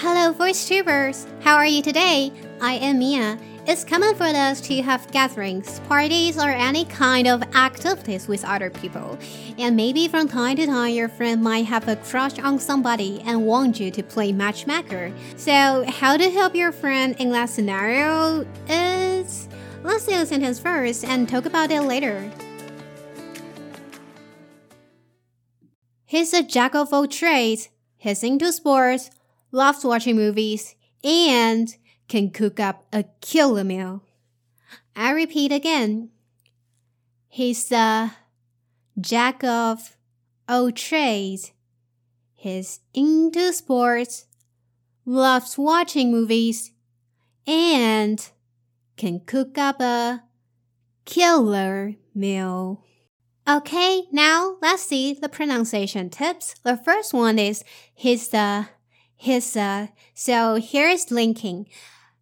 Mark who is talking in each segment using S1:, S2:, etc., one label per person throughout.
S1: Hello, voice VoiceTubers! How are you today? I am Mia. It's common for us to have gatherings, parties, or any kind of activities with other people. And maybe from time to time, your friend might have a crush on somebody and want you to play matchmaker. So, how to help your friend in that scenario is. Let's say a sentence first and talk about it later. He's a jack of all trades. He's into sports, loves watching movies, and can cook up a killer meal. I repeat again. He's a jack of all trades. He's into sports, loves watching movies, and can cook up a killer meal. Okay, now let's see the pronunciation tips. The first one is he's a, he's a. So here's linking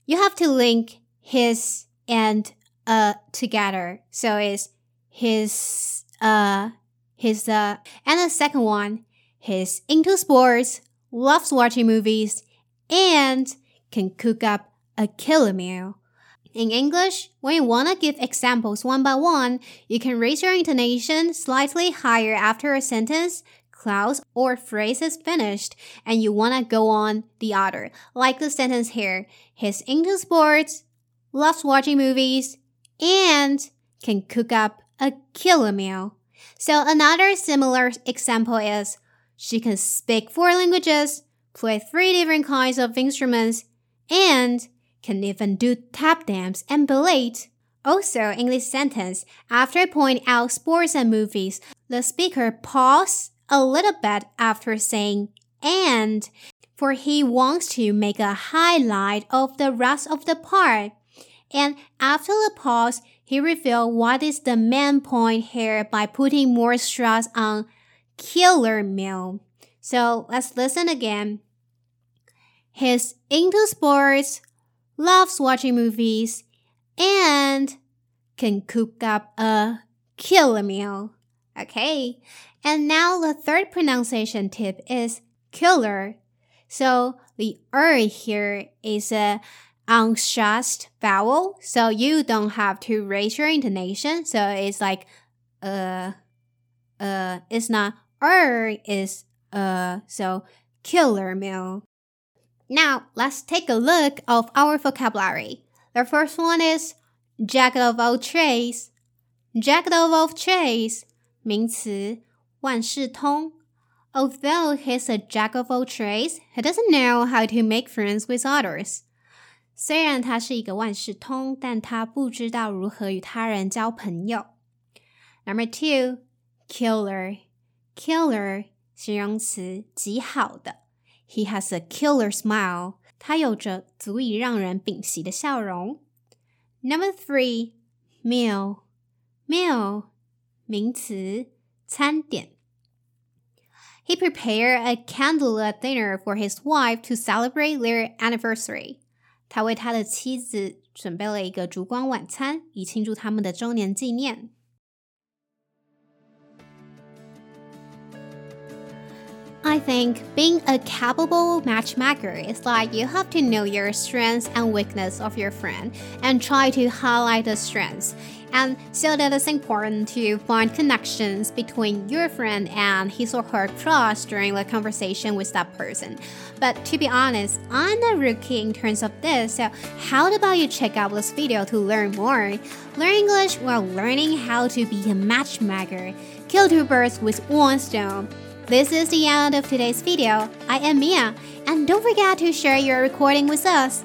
S1: you have to link his and uh together. So it's his uh his uh and the second one, he's into sports, loves watching movies, and can cook up a killer meal. In English, when you want to give examples one by one, you can raise your intonation slightly higher after a sentence clause or phrase is finished and you want to go on the other. Like the sentence here. He's into sports, loves watching movies, and can cook up a killer meal. So another similar example is she can speak four languages, play three different kinds of instruments, and can even do tap dance and ballet. Also, in this sentence, after pointing out sports and movies, the speaker pauses a little bit after saying and, for he wants to make a highlight of the rest of the part. And after the pause, he revealed what is the main point here by putting more stress on killer meal. So let's listen again. He's into sports, loves watching movies, and can cook up a killer meal. Okay. And now the third pronunciation tip is killer. So the er here is a unstressed vowel. So you don't have to raise your intonation. So it's like, uh, uh, it's not er, is uh, so killer meal. Now let's take a look of our vocabulary. The first one is jack of all trades. Jack of all trades 名词，万事通。Although he's a jack of all trades, he doesn't know how to make friends with others. 虽然他是一个万事通，但他不知道如何与他人交朋友。Number two, killer, killer 形容词，极好的。He has a killer smile. 他有着足以让人屏息的笑容。Number three, meal, meal 名词，餐点。He prepared a candlelit dinner for his wife to celebrate their anniversary. 他为他的妻子准备了一个烛光晚餐，以庆祝他们的周年纪念。 I think being a capable matchmaker is like you have to know your strengths and weakness of your friend and try to highlight the strengths. And so that it's important to find connections between your friend and his or her crush during the conversation with that person. But to be honest, I'm a rookie in terms of this, so how about you check out this video to learn more? Learn English while learning how to be a matchmaker. Kill two birds with one stone. This is the end of today's video. I am Mia, and don't forget to share your recording with us.